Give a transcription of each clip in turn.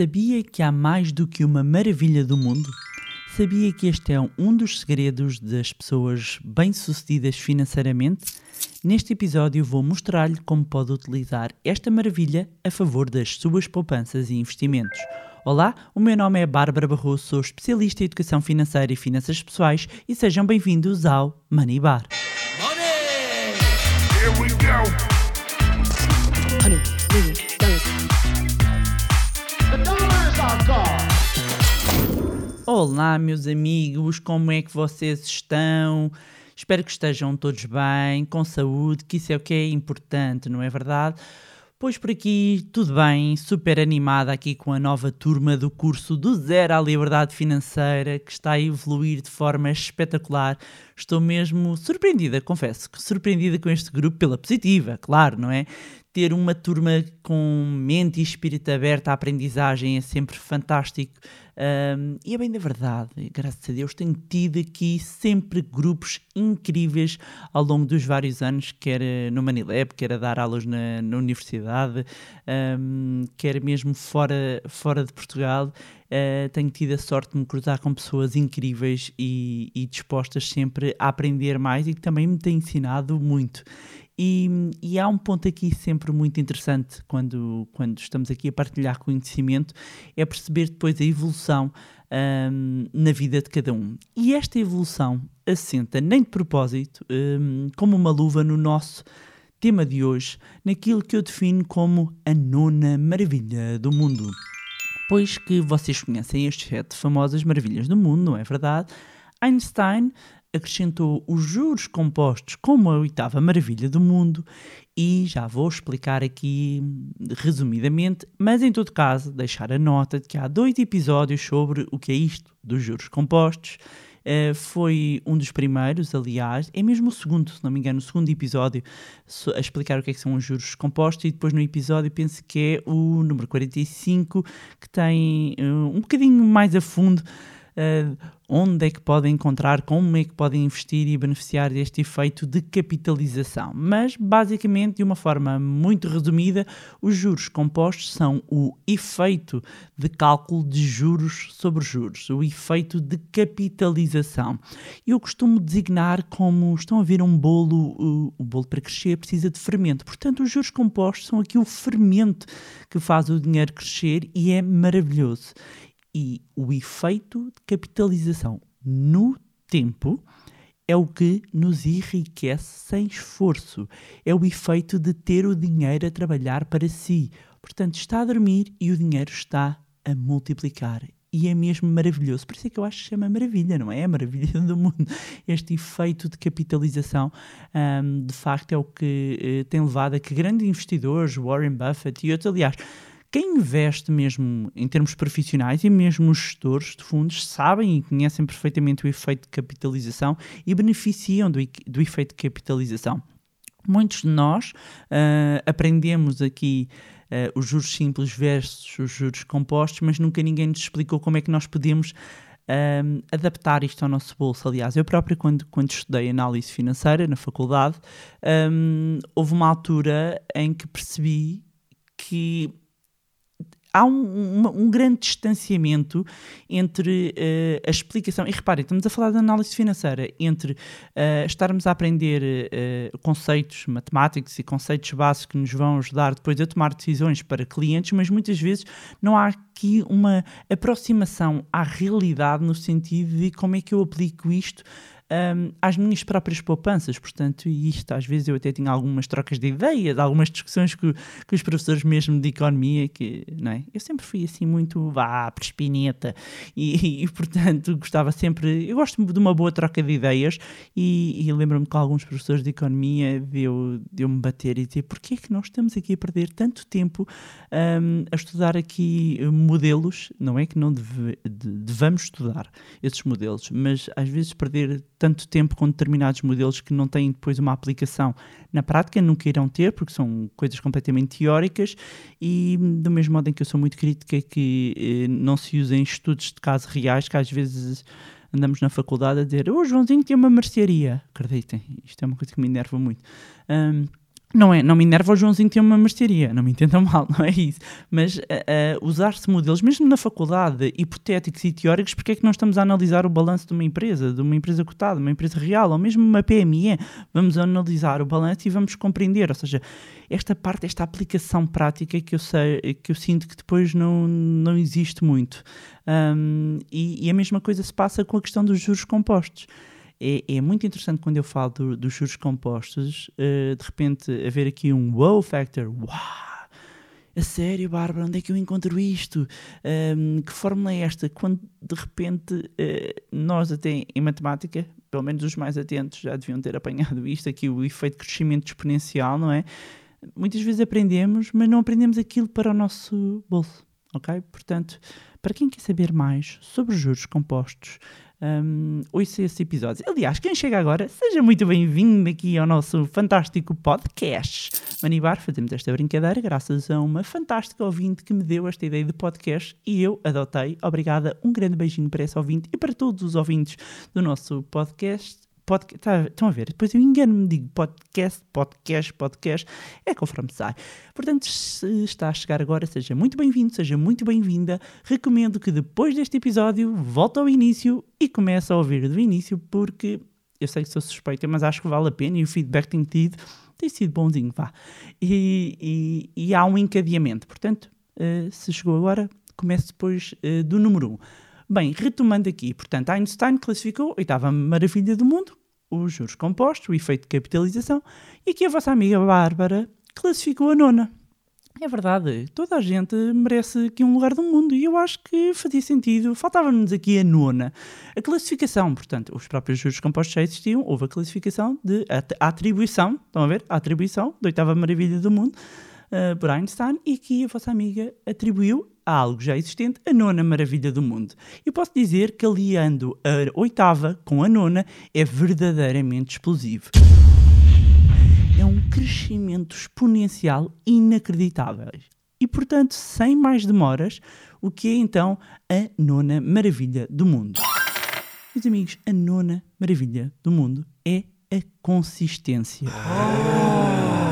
Sabia que há mais do que uma maravilha do mundo? Sabia que este é um dos segredos das pessoas bem-sucedidas financeiramente? Neste episódio vou mostrar-lhe como pode utilizar esta maravilha a favor das suas poupanças e investimentos. Olá, o meu nome é Bárbara Barroso, sou especialista em educação financeira e finanças pessoais e sejam bem-vindos ao Money Bar. Money! Here we go! Olá, meus amigos, como é que vocês estão? Espero que estejam todos bem, com saúde, que isso é o que é importante, não é verdade? Pois por aqui, tudo bem, super animada aqui com a nova turma do curso do Zero à Liberdade Financeira, que está a evoluir de forma espetacular. Estou mesmo surpreendida, confesso, surpreendida com este grupo pela positiva, claro, não é? Ter uma turma com mente e espírito aberto à aprendizagem é sempre fantástico. Um, e é bem da verdade, graças a Deus, tenho tido aqui sempre grupos incríveis ao longo dos vários anos, quer no Manilab, quer a dar aulas na, na universidade, um, quer mesmo fora, fora de Portugal. Uh, tenho tido a sorte de me cruzar com pessoas incríveis e, e dispostas sempre a aprender mais e que também me têm ensinado muito. E, e, há um ponto aqui sempre muito interessante quando, quando estamos aqui a partilhar conhecimento, é perceber depois a evolução um, na vida de cada um. E esta evolução assenta, nem de propósito, um, como uma luva no nosso tema de hoje, naquilo que eu defino como a nona maravilha do mundo. Pois que vocês conhecem estas sete famosas maravilhas do mundo, não é verdade? Einstein acrescentou os juros compostos como a oitava maravilha do mundo e já vou explicar aqui resumidamente, mas em todo caso deixar a nota de que há dois episódios sobre o que é isto dos juros compostos. Uh, foi um dos primeiros, aliás, é mesmo o segundo, se não me engano, o segundo episódio a explicar o que, é que são os juros compostos e depois no episódio penso que é o número 45 que tem uh, um bocadinho mais a fundo uh, onde é que podem encontrar, como é que podem investir e beneficiar deste efeito de capitalização. Mas, basicamente, de uma forma muito resumida, os juros compostos são o efeito de cálculo de juros sobre juros, o efeito de capitalização. Eu costumo designar como estão a ver um bolo, o, o bolo para crescer precisa de fermento. Portanto, os juros compostos são aqui o fermento que faz o dinheiro crescer e é maravilhoso e o efeito de capitalização no tempo é o que nos enriquece sem esforço. É o efeito de ter o dinheiro a trabalhar para si. Portanto, está a dormir e o dinheiro está a multiplicar. E é mesmo maravilhoso. Por isso é que eu acho que chama maravilha, não é? É a maravilha do mundo. Este efeito de capitalização, um, de facto, é o que uh, tem levado a que grandes investidores, Warren Buffett e outros, aliás, quem investe mesmo em termos profissionais e mesmo os gestores de fundos sabem e conhecem perfeitamente o efeito de capitalização e beneficiam do, do efeito de capitalização. Muitos de nós uh, aprendemos aqui uh, os juros simples versus os juros compostos, mas nunca ninguém nos explicou como é que nós podemos ah, adaptar isto ao nosso bolso. Aliás, eu próprio, quando, quando estudei análise financeira na faculdade, um, houve uma altura em que percebi que há um, um, um, grande distanciamento entre uh, a explicação, e reparem, estamos a falar de análise financeira, entre uh, estarmos a aprender uh, conceitos matemáticos e conceitos básicos que nos vão ajudar depois a tomar decisões para clientes, mas muitas vezes não há aqui uma aproximação à realidade no sentido de como é que eu aplico isto um, às minhas próprias poupanças. Portanto, isto às vezes eu até tinha algumas trocas de ideias, algumas discussões com, com os professores mesmo de economia, que não é? eu sempre fui assim muito vá, prespineta e, e, portanto gostava sempre, eu gosto de uma boa troca de ideias e, e lembro-me que alguns professores de economia de eu, de eu me bater e dizer porquê é que nós estamos aqui a perder tanto tempo um, a estudar aqui modelos, não é que não deve, devamos estudar esses modelos, mas às vezes perder tanto tempo com determinados modelos que não têm depois uma aplicação na prática, nunca irão ter, porque são coisas completamente teóricas, e do mesmo modo em que eu sou muito crítica que eh, não se usem estudos de casos reais, que às vezes andamos na faculdade a dizer, oh, Joãozinho tem uma mercearia. Acreditem, isto é uma coisa que me enerva muito. Um, não, é, não me enerva o Joãozinho ter uma mercearia, não me entendam mal, não é isso. Mas uh, uh, usar-se modelos, mesmo na faculdade, hipotéticos e teóricos, porque é que nós estamos a analisar o balanço de uma empresa, de uma empresa cotada, uma empresa real, ou mesmo uma PME? Vamos analisar o balanço e vamos compreender. Ou seja, esta parte, esta aplicação prática que eu, sei, que eu sinto que depois não, não existe muito. Um, e, e a mesma coisa se passa com a questão dos juros compostos é, é muito interessante quando eu falo do, dos juros compostos, uh, de repente haver aqui um wow factor, uau! A sério, Bárbara, onde é que eu encontro isto? Um, que fórmula é esta? Quando de repente uh, nós, até em matemática, pelo menos os mais atentos já deviam ter apanhado isto, aqui o efeito de crescimento exponencial, não é? Muitas vezes aprendemos, mas não aprendemos aquilo para o nosso bolso, ok? Portanto, para quem quer saber mais sobre juros compostos, um, ouça esse episódio. Aliás, quem chega agora, seja muito bem-vindo aqui ao nosso fantástico podcast. Manibar, fazemos esta brincadeira graças a uma fantástica ouvinte que me deu esta ideia de podcast e eu adotei. Obrigada, um grande beijinho para essa ouvinte e para todos os ouvintes do nosso podcast podcast. Tá, estão a ver? Depois eu engano-me, digo podcast, podcast, podcast. É conforme sai. Portanto, se está a chegar agora, seja muito bem-vindo, seja muito bem-vinda. Recomendo que depois deste episódio volte ao início e comece a ouvir do início, porque eu sei que sou suspeita, mas acho que vale a pena e o feedback tenho tido tem sido bonzinho, vá. E, e, e há um encadeamento. Portanto, uh, se chegou agora, comece depois uh, do número 1. Um. Bem, retomando aqui, portanto, Einstein classificou a oitava maravilha do mundo os juros compostos, o efeito de capitalização, e aqui a vossa amiga Bárbara classificou a nona. É verdade, toda a gente merece aqui um lugar do mundo e eu acho que fazia sentido. Faltava-nos aqui a nona. A classificação, portanto, os próprios juros compostos já existiam, houve a classificação de a, atribuição, estão a ver? A atribuição da oitava maravilha do mundo uh, por Einstein e aqui a vossa amiga atribuiu a algo já existente a nona maravilha do mundo. E posso dizer que aliando a oitava com a nona é verdadeiramente explosivo. É um crescimento exponencial inacreditável. E portanto, sem mais demoras, o que é então a nona maravilha do mundo? Meus amigos, a nona maravilha do mundo é a consistência. Oh.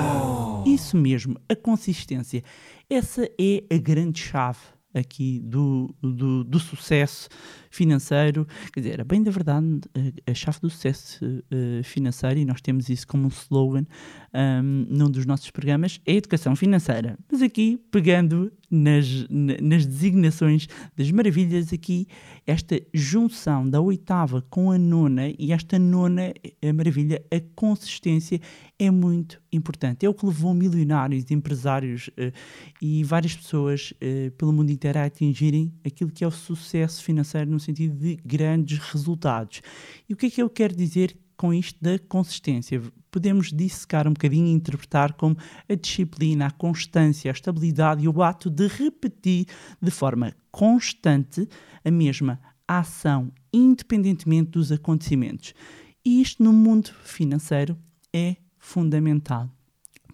Isso mesmo, a consistência. Essa é a grande chave aqui do, do, do, sucesso financeiro. Quer dizer, bem da verdade, a, a chave do sucesso uh, financeiro, e nós temos isso como um slogan um, num dos nossos programas, é a educação financeira. Mas aqui, pegando nas, nas designações das maravilhas, aqui, esta junção da oitava com a nona, e esta nona, a maravilha, a consistência é muito importante. É o que levou milionários, empresários uh, e várias pessoas uh, pelo mundo inteiro a atingirem aquilo que é o sucesso financeiro no sentido de grandes resultados. E o que é que eu quero dizer com isto da consistência? Podemos dissecar um bocadinho e interpretar como a disciplina, a constância, a estabilidade e o ato de repetir de forma constante a mesma ação, independentemente dos acontecimentos. E isto no mundo financeiro é fundamental.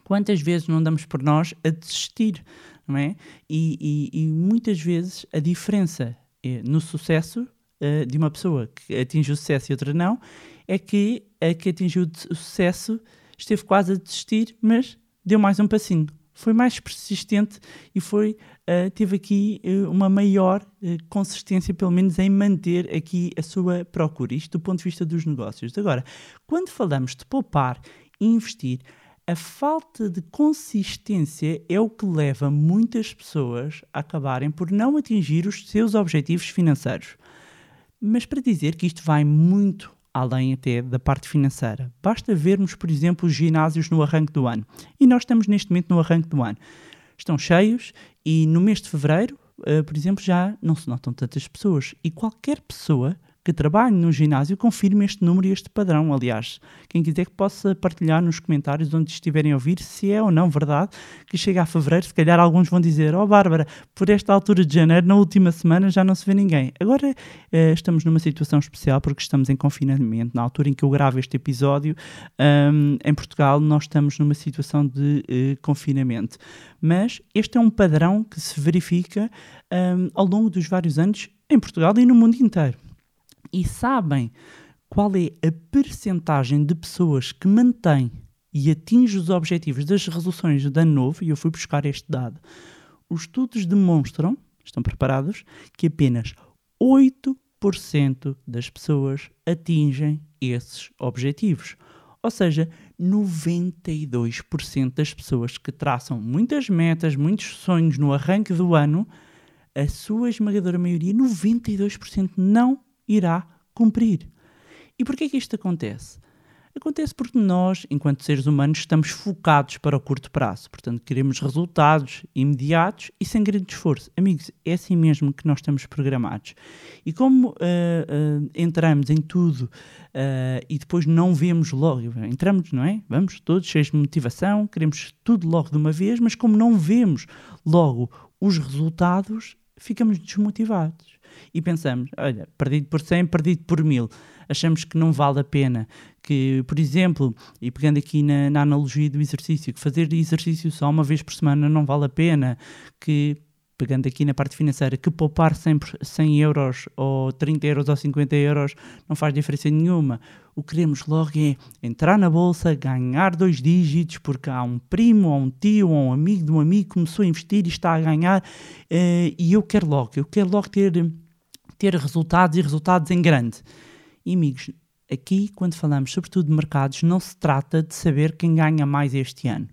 Quantas vezes não damos por nós a desistir, não é? E, e, e muitas vezes a diferença é, no sucesso uh, de uma pessoa que atinge o sucesso e outra não é que a que atingiu o sucesso esteve quase a desistir, mas deu mais um passinho. Foi mais persistente e foi, uh, teve aqui uh, uma maior consistência, pelo menos, em manter aqui a sua procura. Isto do ponto de vista dos negócios. Agora, quando falamos de poupar e investir, a falta de consistência é o que leva muitas pessoas a acabarem por não atingir os seus objetivos financeiros. Mas para dizer que isto vai muito além até da parte financeira, basta vermos, por exemplo, os ginásios no arranque do ano. E nós estamos neste momento no arranque do ano. Estão cheios e no mês de fevereiro, uh, por exemplo, já não se notam tantas pessoas. E qualquer pessoa que trabalhe no ginásio confirme este número e este padrão. Aliás, quem quiser que possa partilhar nos comentários onde estiverem a ouvir se é ou não verdade que chega a fevereiro, se calhar alguns vão dizer: oh, Bárbara, por esta altura de janeiro, na última semana já não se vê ninguém. Agora eh, estamos numa situação especial porque estamos em confinamento. Na altura em que eu gravo este episódio, um, em Portugal, nós estamos numa situação de uh, confinamento. Mas este é um padrão que se verifica um, ao longo dos vários anos em Portugal e no mundo inteiro e sabem qual é a percentagem de pessoas que mantém e atinge os objetivos das resoluções de ano novo, e eu fui buscar este dado, os estudos demonstram, estão preparados, que apenas 8% das pessoas atingem esses objetivos. Ou seja, 92% das pessoas que traçam muitas metas, muitos sonhos no arranque do ano, a sua esmagadora maioria, 92%, não irá cumprir. E porquê que isto acontece? Acontece porque nós, enquanto seres humanos, estamos focados para o curto prazo. Portanto, queremos resultados imediatos e sem grande esforço. Amigos, é assim mesmo que nós estamos programados. E como uh, uh, entramos em tudo uh, e depois não vemos logo, entramos, não é? Vamos todos cheios de motivação, queremos tudo logo de uma vez, mas como não vemos logo os resultados, ficamos desmotivados. E pensamos, olha, perdido por 100, perdido por 1000 achamos que não vale a pena. Que, por exemplo, e pegando aqui na, na analogia do exercício, que fazer exercício só uma vez por semana não vale a pena, que pegando aqui na parte financeira, que poupar 100, 100 euros ou 30 euros ou 50 euros não faz diferença nenhuma. O que queremos logo é entrar na bolsa, ganhar dois dígitos, porque há um primo, ou um tio, ou um amigo de um amigo que começou a investir e está a ganhar, uh, e eu quero logo, eu quero logo ter, ter resultados e resultados em grande. E amigos, aqui quando falamos sobretudo de mercados, não se trata de saber quem ganha mais este ano.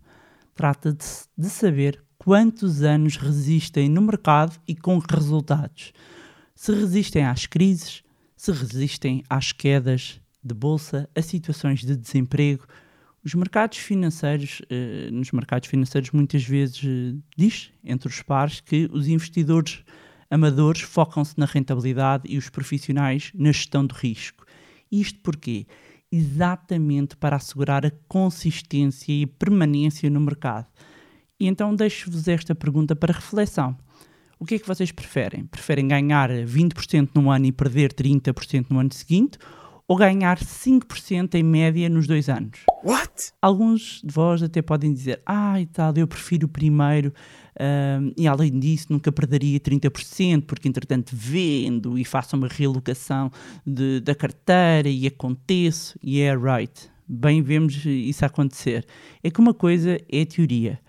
Trata de, de saber quantos anos resistem no mercado e com que resultados. Se resistem às crises, se resistem às quedas de bolsa, a situações de desemprego. Os mercados financeiros, eh, nos mercados financeiros muitas vezes eh, diz entre os pares que os investidores amadores focam-se na rentabilidade e os profissionais na gestão do risco. Isto porquê? Exatamente para assegurar a consistência e permanência no mercado. E então deixo-vos esta pergunta para reflexão. O que é que vocês preferem? Preferem ganhar 20% num ano e perder 30% no ano seguinte? Ou ganhar 5% em média nos dois anos? What? Alguns de vós até podem dizer, ah, e tal, eu prefiro o primeiro, um, e além disso, nunca perderia 30%, porque entretanto vendo e faço uma realocação de, da carteira e aconteço, e yeah, é right. Bem vemos isso acontecer. É que uma coisa é teoria,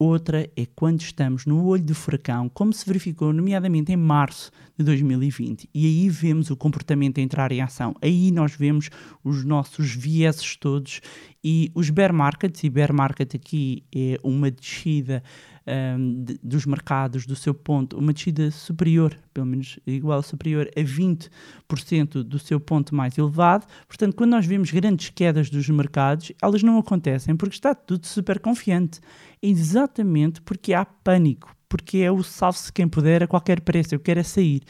outra é quando estamos no olho do furacão, como se verificou, nomeadamente em março de 2020, e aí vemos o comportamento entrar em ação. Aí nós vemos os nossos vieses todos e os bear markets, e bear market aqui é uma descida um, de, dos mercados, do seu ponto, uma descida superior, pelo menos igual superior a 20% do seu ponto mais elevado. Portanto, quando nós vemos grandes quedas dos mercados, elas não acontecem porque está tudo super confiante. Exatamente porque há pânico, porque é o salve-se quem puder a qualquer preço, eu quero é sair.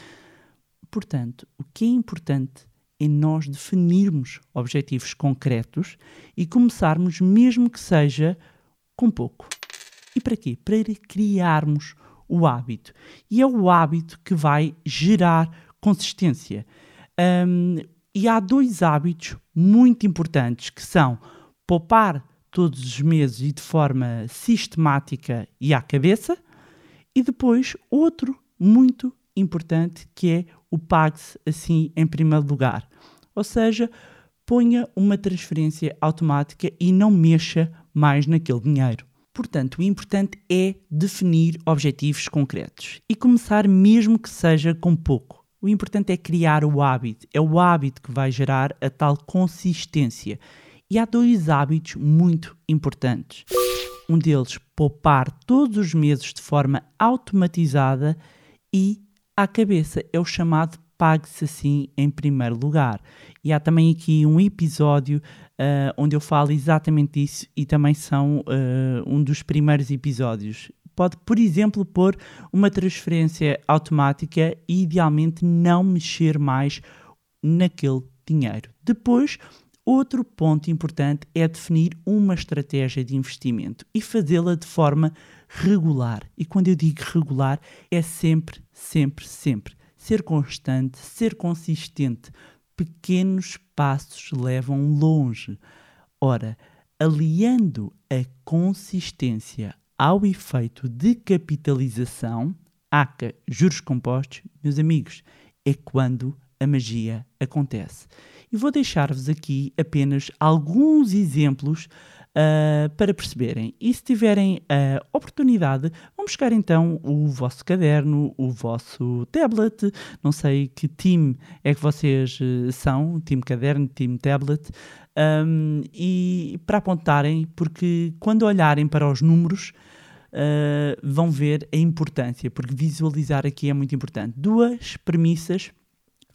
Portanto, o que é importante é nós definirmos objetivos concretos e começarmos, mesmo que seja com pouco. E para quê? Para criarmos o hábito. E é o hábito que vai gerar consistência. Um, e há dois hábitos muito importantes que são poupar todos os meses e de forma sistemática e à cabeça, e depois outro muito importante que é o pague-se assim em primeiro lugar. Ou seja, ponha uma transferência automática e não mexa mais naquele dinheiro. Portanto, o importante é definir objetivos concretos e começar, mesmo que seja com pouco. O importante é criar o hábito, é o hábito que vai gerar a tal consistência. E há dois hábitos muito importantes. Um deles, poupar todos os meses de forma automatizada e à cabeça, é o chamado pague-se assim em primeiro lugar. E há também aqui um episódio uh, onde eu falo exatamente isso e também são uh, um dos primeiros episódios. Pode, por exemplo, pôr uma transferência automática e idealmente não mexer mais naquele dinheiro. Depois, outro ponto importante é definir uma estratégia de investimento e fazê-la de forma regular. E quando eu digo regular, é sempre, sempre, sempre ser constante, ser consistente. Pequenos passos levam longe. Ora, aliando a consistência ao efeito de capitalização, ACA, juros compostos, meus amigos, é quando a magia acontece. E vou deixar-vos aqui apenas alguns exemplos uh, para perceberem. E se tiverem a oportunidade, vão buscar então o vosso caderno, o vosso tablet. Não sei que time é que vocês uh, são, time caderno, time tablet. Um, e para apontarem, porque quando olharem para os números, uh, vão ver a importância, porque visualizar aqui é muito importante. Duas premissas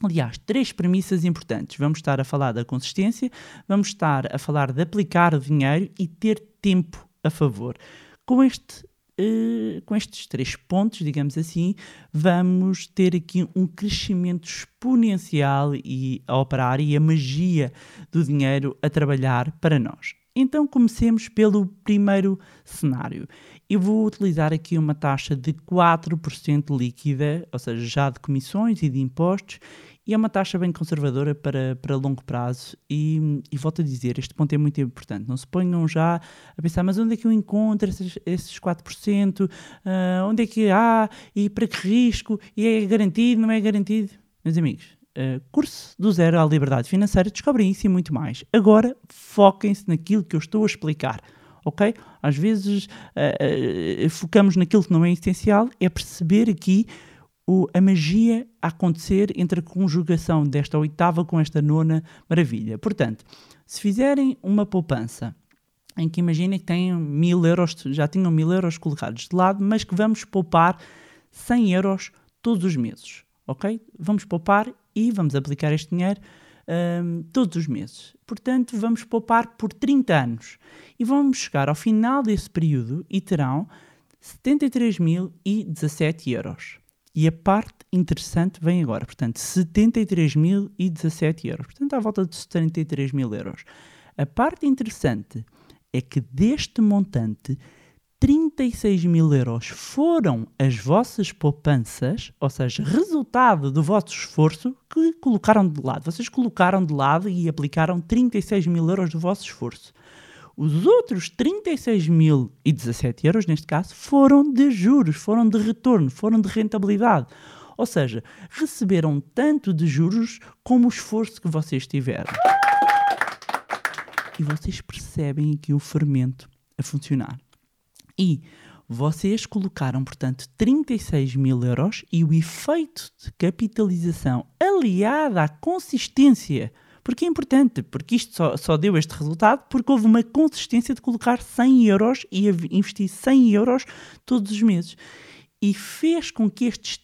Aliás, três premissas importantes. Vamos estar a falar da consistência, vamos estar a falar de aplicar o dinheiro e ter tempo a favor. Com, este, uh, com estes três pontos, digamos assim, vamos ter aqui um crescimento exponencial e a operar e a magia do dinheiro a trabalhar para nós. Então comecemos pelo primeiro cenário. Eu vou utilizar aqui uma taxa de 4% líquida, ou seja, já de comissões e de impostos, e é uma taxa bem conservadora para, para longo prazo. E, e volto a dizer, este ponto é muito importante. Não se ponham já a pensar, mas onde é que eu encontro esses, esses 4%? Uh, onde é que há? E para que risco? E é garantido? Não é garantido? Meus amigos, Uh, curso do zero à liberdade financeira, descobrem isso e muito mais. Agora, foquem-se naquilo que eu estou a explicar, ok? Às vezes uh, uh, focamos naquilo que não é essencial, é perceber aqui o, a magia a acontecer entre a conjugação desta oitava com esta nona maravilha. Portanto, se fizerem uma poupança em que imaginem que têm mil euros, já tinham mil euros colocados de lado, mas que vamos poupar 100 euros todos os meses, ok? Vamos poupar e vamos aplicar este dinheiro um, todos os meses. Portanto, vamos poupar por 30 anos e vamos chegar ao final desse período e terão 73.017 euros. E a parte interessante vem agora, portanto, 73.017 euros. Portanto, à volta de 73 mil euros. A parte interessante é que deste montante, 36 mil euros foram as vossas poupanças, ou seja, resultado do vosso esforço que colocaram de lado. Vocês colocaram de lado e aplicaram 36 mil euros do vosso esforço. Os outros 36.017 euros, neste caso, foram de juros, foram de retorno, foram de rentabilidade. Ou seja, receberam tanto de juros como o esforço que vocês tiveram. E vocês percebem aqui o fermento a funcionar. E vocês colocaram, portanto, 36 mil euros e o efeito de capitalização aliado à consistência. Porque é importante, porque isto só, só, deu este resultado porque houve uma consistência de colocar 100 euros e investir 100 euros todos os meses. E fez com que estes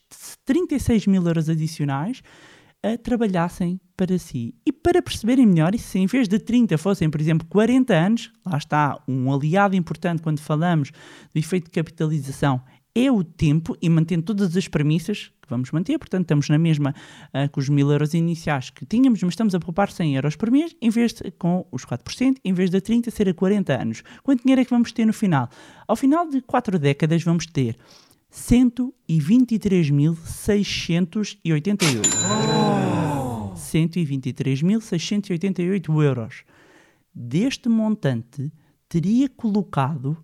36 mil euros adicionais uh, trabalhassem para si. E para perceberem melhor, e se em vez de 30 fossem, por exemplo, 40 anos, lá está um aliado importante quando falamos do efeito de capitalização, é o tempo e mantendo todas as premissas que vamos manter, portanto estamos na mesma uh, com os mil euros iniciais que tínhamos, mas estamos a poupar 100 euros por mês, em vez de, com os 4%, em vez de 30 ser a 40 anos. Quanto dinheiro é que vamos ter no final? Ao final de 4 décadas vamos ter 123.688. Oh! 123.688 euros. Deste montante, teria colocado,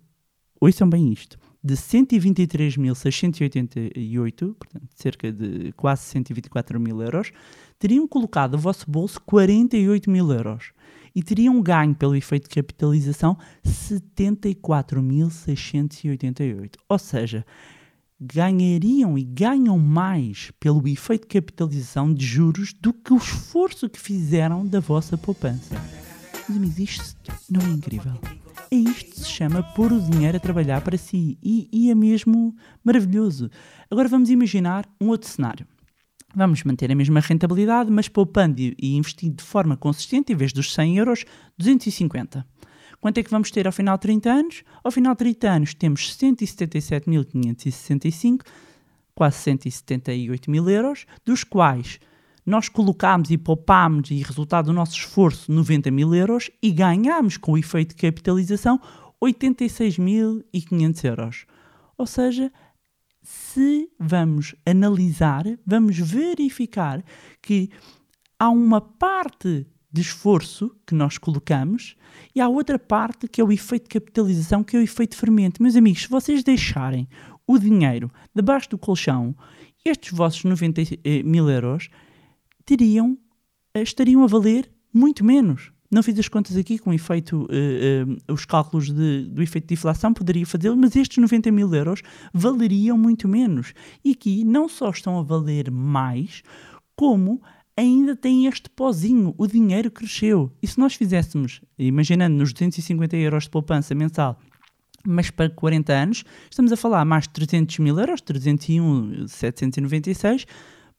ouçam bem isto, de 123.688, portanto, cerca de quase 124 mil euros, teriam colocado no vosso bolso 48 mil euros e teriam ganho pelo efeito de capitalização 74.688. Ou seja, ganhariam e ganham mais pelo efeito de capitalização de juros do que o esforço que fizeram da vossa poupança. Mas, amigos, isto não é incrível? É isto que se chama pôr o dinheiro a trabalhar para si e, e é mesmo maravilhoso. Agora vamos imaginar um outro cenário. Vamos manter a mesma rentabilidade, mas poupando e investindo de forma consistente, em vez dos 100 euros, 250. Quanto é que vamos ter ao final de 30 anos? Ao final de 30 anos temos 177.565, quase 178 mil euros, dos quais nós colocámos e poupámos, e resultado do nosso esforço, 90 mil euros e ganhámos com o efeito de capitalização 86.500 euros. Ou seja, se vamos analisar, vamos verificar que há uma parte de esforço que nós colocamos e há outra parte que é o efeito de capitalização, que é o efeito fermento. Meus amigos, se vocês deixarem o dinheiro debaixo do colchão, estes vossos 90 eh, mil euros teriam, eh, estariam a valer muito menos. Não fiz as contas aqui com efeito, uh, uh, os cálculos de, do efeito de inflação, poderia fazê-lo, mas estes 90 mil euros valeriam muito menos. E aqui não só estão a valer mais, como ainda tem este pozinho, o dinheiro cresceu. E se nós fizéssemos, imaginando nos 250 euros de poupança mensal, mas para 40 anos, estamos a falar mais de 300 mil euros, 301,796,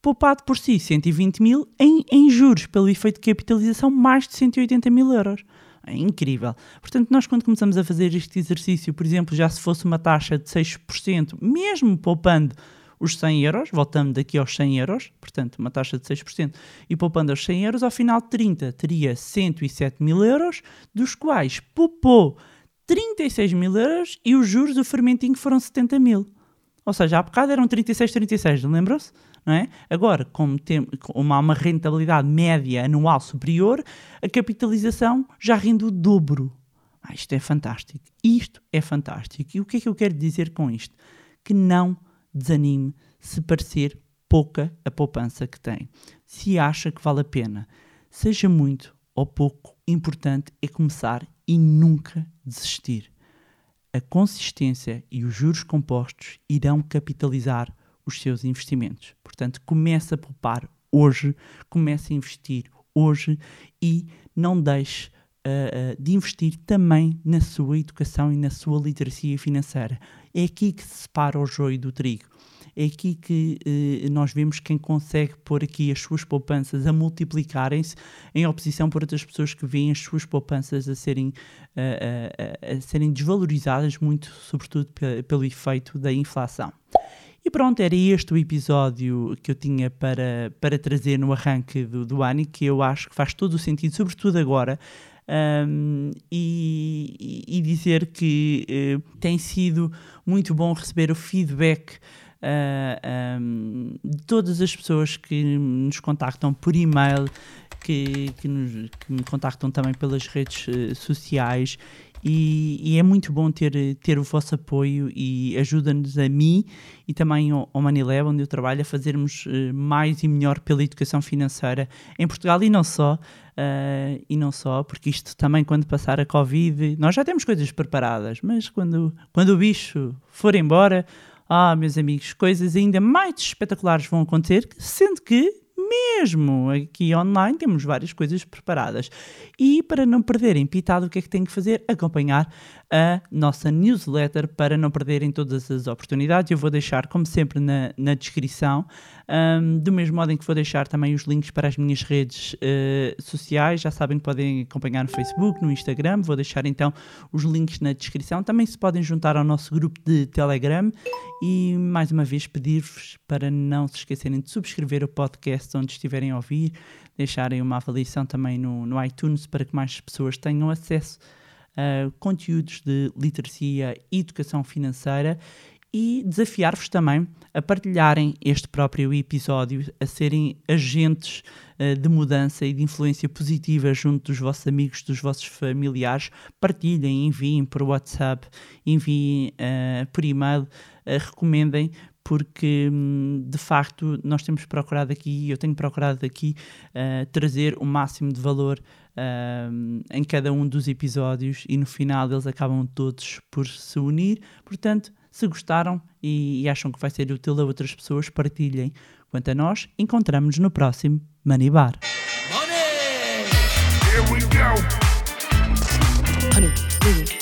poupado por si 120 mil em, em juros, pelo efeito de capitalização, mais de 180 mil euros. É incrível. Portanto, nós quando começamos a fazer este exercício, por exemplo, já se fosse uma taxa de 6%, mesmo poupando os 100 euros, voltando daqui aos 100 euros, portanto, uma taxa de 6%, e poupando os 100 euros, ao final de 30 teria 107 mil euros, dos quais poupou 36 mil euros e os juros do fermentinho foram 70 mil. Ou seja, há bocado eram 36, 36, lembram-se? Não é? Agora, como, tem, como há uma rentabilidade média anual superior, a capitalização já rende o dobro. Ah, isto é fantástico. Isto é fantástico. E o que é que eu quero dizer com isto? Que não desanime se parecer pouca a poupança que tem. Se acha que vale a pena, seja muito ou pouco, importante é começar e nunca desistir. A consistência e os juros compostos irão capitalizar os seus investimentos. Portanto, comece a poupar hoje, comece a investir hoje e não deixe uh, de investir também na sua educação e na sua literacia financeira. É aqui que se separa o joio do trigo. É aqui que uh, nós vemos quem consegue pôr aqui as suas poupanças a multiplicarem-se em oposição por outras pessoas que veem as suas poupanças a serem, a serem desvalorizadas, muito sobretudo pelo efeito da inflação. E pronto, era este o episódio que eu tinha para, para trazer no arranque do, do ano e que eu acho que faz todo o sentido, sobretudo agora, um, e, e, dizer que uh, tem sido muito bom receber o feedback uh, ah, um, de todas as pessoas que nos contactam por e-mail, que, que, nos, que me contactam também pelas redes uh, sociais e, e, é muito bom ter, ter o vosso apoio e ajuda-nos a mim e também ao, ao Manilab, onde eu trabalho, a fazermos uh, mais e melhor pela educação financeira em Portugal e não só. Uh, e não só, porque isto também, quando passar a Covid, nós já temos coisas preparadas, mas quando, quando o bicho for embora, ah, meus amigos, coisas ainda mais espetaculares vão acontecer, sendo que mesmo aqui online temos várias coisas preparadas. E para não perderem pitado, o que é que têm que fazer? Acompanhar a nossa newsletter para não perderem todas as oportunidades. Eu vou deixar, como sempre, na, na descrição, um, do mesmo modo em que vou deixar também os links para as minhas redes uh, sociais. Já sabem que podem acompanhar no Facebook, no Instagram. Vou deixar então os links na descrição. Também se podem juntar ao nosso grupo de Telegram. E mais uma vez pedir-vos para não se esquecerem de subscrever o podcast onde estiverem a ouvir, deixarem uma avaliação também no, no iTunes para que mais pessoas tenham acesso uh, conteúdos de literacia e educação financeira e desafiar-vos também a partilharem este próprio episódio, a serem agentes uh, de mudança e de influência positiva junto dos vossos amigos, dos vossos familiares. Partilhem, enviem por WhatsApp, enviem uh, por e-mail, uh, recomendem, porque hum, de facto nós temos procurado aqui, eu tenho procurado aqui trazer o máximo de valor em cada um dos episódios e no final eles acabam todos por se unir. Portanto, se gostaram e, e acham que vai ser útil a outras pessoas, partilhem. Quanto a nós, encontramos-nos no próximo Money Bar. Money! Here we go. Honey,